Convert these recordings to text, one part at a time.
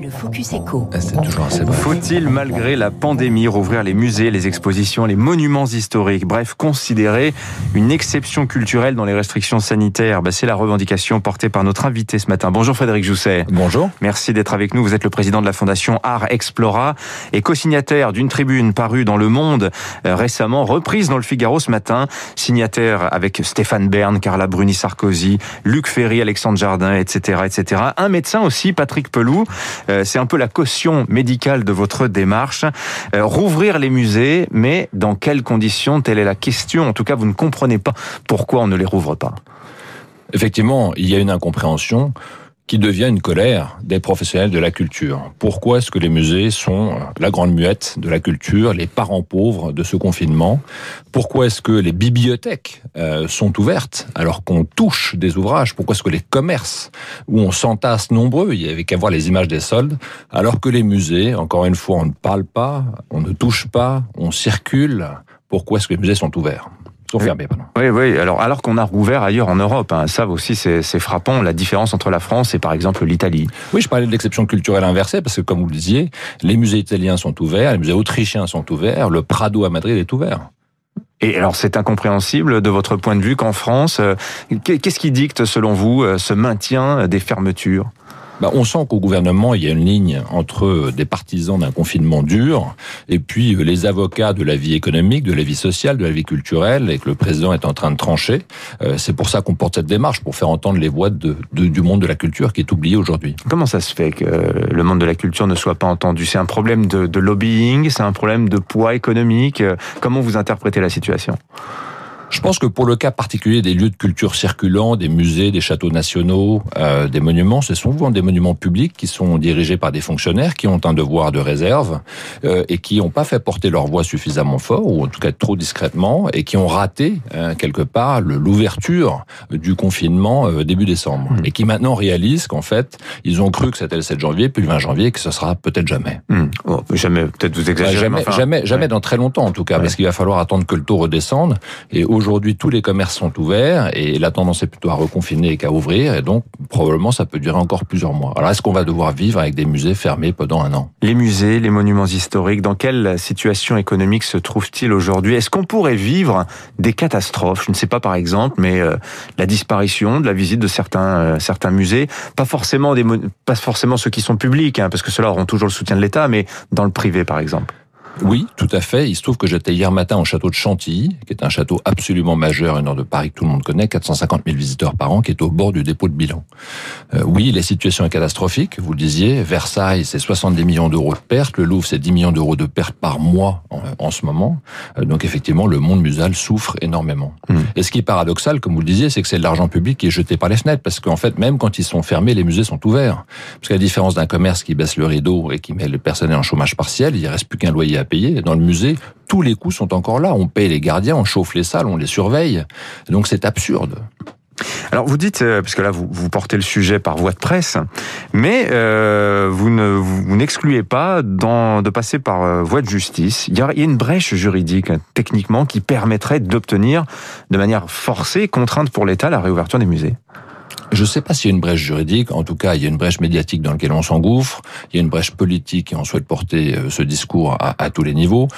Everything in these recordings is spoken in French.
Le Focus Echo. Ah, C'est toujours assez bon. Faut-il, malgré la pandémie, rouvrir les musées, les expositions, les monuments historiques? Bref, considérer une exception culturelle dans les restrictions sanitaires bah, C'est la revendication portée par notre invité ce matin. Bonjour Frédéric Jousset. Bonjour. Merci d'être avec nous. Vous êtes le président de la fondation Art Explora et co-signataire d'une tribune parue dans Le Monde euh, récemment, reprise dans le Figaro ce matin, signataire avec Stéphane Bern, Carla Bruni-Sarkozy, Luc Ferry, Alexandre Jardin, etc., etc. Un médecin aussi, Patrick Peloux. Euh, C'est un peu la caution médicale de votre démarche. Euh, rouvrir les musées, mais dans quelles conditions? Telle est la question. En tout cas, vous ne comprenez pas pourquoi on ne les rouvre pas. Effectivement, il y a une incompréhension qui devient une colère des professionnels de la culture. Pourquoi est-ce que les musées sont la grande muette de la culture, les parents pauvres de ce confinement? Pourquoi est-ce que les bibliothèques euh, sont ouvertes alors qu'on touche des ouvrages? Pourquoi est-ce que les commerces, où on s'entasse nombreux, il y avait qu'à voir les images des soldes, alors que les musées, encore une fois, on ne parle pas, on ne touche pas, on circule? Pourquoi est-ce que les musées sont ouverts? Pardon. Oui, oui. Alors, alors qu'on a rouvert ailleurs en Europe, hein. ça aussi, c'est c'est frappant la différence entre la France et par exemple l'Italie. Oui, je parlais de l'exception culturelle inversée parce que, comme vous le disiez, les musées italiens sont ouverts, les musées autrichiens sont ouverts, le Prado à Madrid est ouvert. Et alors, c'est incompréhensible de votre point de vue qu'en France, euh, qu'est-ce qui dicte, selon vous, euh, ce maintien des fermetures? Bah, on sent qu'au gouvernement, il y a une ligne entre des partisans d'un confinement dur et puis euh, les avocats de la vie économique, de la vie sociale, de la vie culturelle, et que le président est en train de trancher. Euh, C'est pour ça qu'on porte cette démarche, pour faire entendre les voix de, de- du monde de la culture qui est oublié aujourd'hui. Comment ça se fait que le monde de la culture ne soit pas entendu? C'est un problème de, de lobbying, c'est un problème de poids économique? Euh, Comment vous interprétez la situation? Je pense que pour le cas particulier des lieux de culture circulants, des musées, des châteaux nationaux, euh, des monuments, ce sont souvent des monuments publics qui sont dirigés par des fonctionnaires qui ont un devoir de réserve euh, et qui n'ont pas fait porter leur voix suffisamment fort, ou en tout cas trop discrètement, et qui ont raté euh, quelque part l'ouverture du confinement euh, début décembre, Mmh. et qui maintenant réalisent qu'en fait, ils ont cru que c'était le 7 janvier, puis le 20 janvier, et que ce sera peut-être jamais. Bon, Jamais, peut-être vous Bah, exagérez. jamais, enfin, jamais, jamais ouais. dans très longtemps en tout cas, Ouais. parce qu'il va falloir attendre que le taux redescende. Et aujourd'hui, tous les commerces sont ouverts et la tendance est plutôt à reconfiner qu'à ouvrir. Et donc, probablement, ça peut durer encore plusieurs mois. Alors, est-ce qu'on va devoir vivre avec des musées fermés pendant un an? Les musées, les monuments historiques, dans quelle situation économique se trouvent-ils aujourd'hui? Est-ce qu'on pourrait vivre des catastrophes? Je ne sais pas par exemple, mais euh, la disparition de la visite de certains euh, certains musées, pas forcément des pas forcément ceux qui sont publics, hein, parce que ceux-là auront toujours le soutien de l'État, mais dans le privé par exemple. Oui, tout à fait. Il se trouve que j'étais hier matin au château de Chantilly, qui est un château absolument majeur, au nord de Paris que tout le monde connaît, 450 000 visiteurs par an, qui est au bord du dépôt de bilan. Euh, oui, la situation est catastrophique, vous le disiez. Versailles, c'est 70 millions d'euros de pertes. Le Louvre, c'est 10 millions d'euros de pertes par mois en, en ce moment. Euh, donc effectivement, le monde muséal souffre énormément. Mm. Et ce qui est paradoxal, comme vous le disiez, c'est que c'est de l'argent public qui est jeté par les fenêtres, parce qu'en fait, même quand ils sont fermés, les musées sont ouverts. Parce qu'à la différence d'un commerce qui baisse le rideau et qui met le personnel en chômage partiel, il reste plus qu'un loyer à payer. Dans le musée, tous les coûts sont encore là. On paye les gardiens, on chauffe les salles, on les surveille. Donc c'est absurde. Alors vous dites, euh, parce que là vous, vous portez le sujet par voie de presse, mais euh, vous ne vous n'excluez pas de passer par euh, voie de justice. Il y, a, une brèche juridique techniquement qui permettrait d'obtenir de manière forcée, contrainte pour l'État, la réouverture des musées. Je ne sais pas s'il y a une brèche juridique. En tout cas, il y a une brèche médiatique dans laquelle on s'engouffre. Il y a une brèche politique et on souhaite porter euh, ce discours à, à tous les niveaux.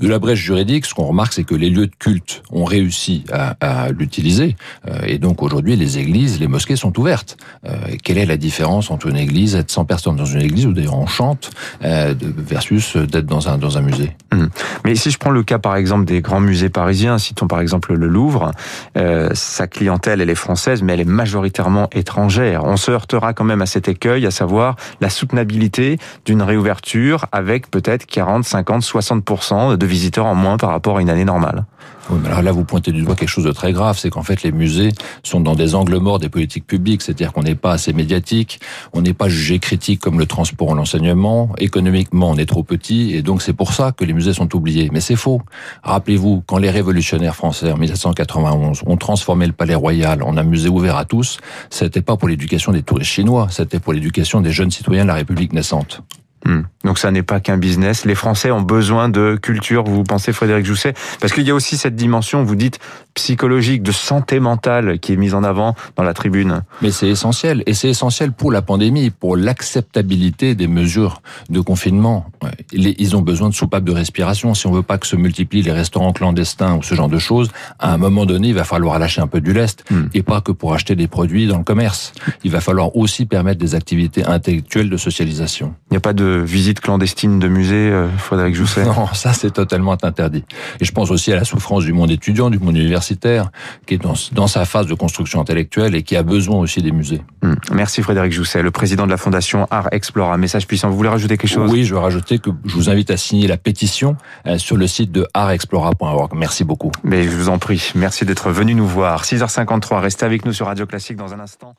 De la brèche juridique, ce qu'on remarque, c'est que les lieux de culte ont réussi à, l'utiliser. Euh, et donc aujourd'hui, les églises, les mosquées sont ouvertes. Euh, quelle est la différence entre une église, être 100 personnes dans une église, où d'ailleurs on chante, euh, versus d'être dans un, musée? Mais si je prends le cas par exemple des grands musées parisiens, citons par exemple le Louvre, sa clientèle elle est française, mais elle est majoritairement étrangère. On se heurtera quand même à cet écueil, à savoir la soutenabilité d'une réouverture avec peut-être 40, 50, 60% de visiteurs en moins par rapport à une année normale. Oui, mais alors là, vous pointez du doigt quelque chose de très grave, c'est qu'en fait, les musées sont dans des angles morts des politiques publiques, c'est-à-dire qu'on n'est pas assez médiatique, on n'est pas jugé critique comme le transport ou l'enseignement, économiquement, on est trop petit, et donc c'est pour ça que les musées sont oubliés. Mais c'est faux. Rappelez-vous, quand les révolutionnaires français, en 1791, ont transformé le palais royal en un musée ouvert à tous, c'était pas pour l'éducation des touristes chinois, c'était pour l'éducation des jeunes citoyens de la République naissante. Hmm. Donc ça n'est pas qu'un business. Les Français ont besoin de culture, vous pensez Frédéric Jousset? Parce qu'il y a aussi cette dimension, vous dites, psychologique, de santé mentale qui est mise en avant dans la tribune. Mais c'est essentiel, et c'est essentiel pour la pandémie, pour l'acceptabilité des mesures de confinement. Ils ont besoin de soupapes de respiration. Si on veut pas que se multiplient les restaurants clandestins ou ce genre de choses, à un moment donné, il va falloir lâcher un peu du lest, hmm. et pas que pour acheter des produits dans le commerce. Il va falloir aussi permettre des activités intellectuelles de socialisation. Il n'y a pas de visite clandestine de musée, euh, Frédéric Jousset Non, ça c'est totalement interdit. Et je pense aussi à la souffrance du monde étudiant, du monde universitaire, qui est dans, dans sa phase de construction intellectuelle et qui a besoin aussi des musées. Hmm. Merci Frédéric Jousset, le président de la fondation Art Explore. Un message puissant. Vous voulez rajouter quelque chose? Oui, je veux rajouter que je vous invite à signer la pétition euh, sur le site de artexplora.org. Merci beaucoup. Mais je vous en prie. Merci d'être venu nous voir. 6h53. Restez avec nous sur Radio Classique dans un instant.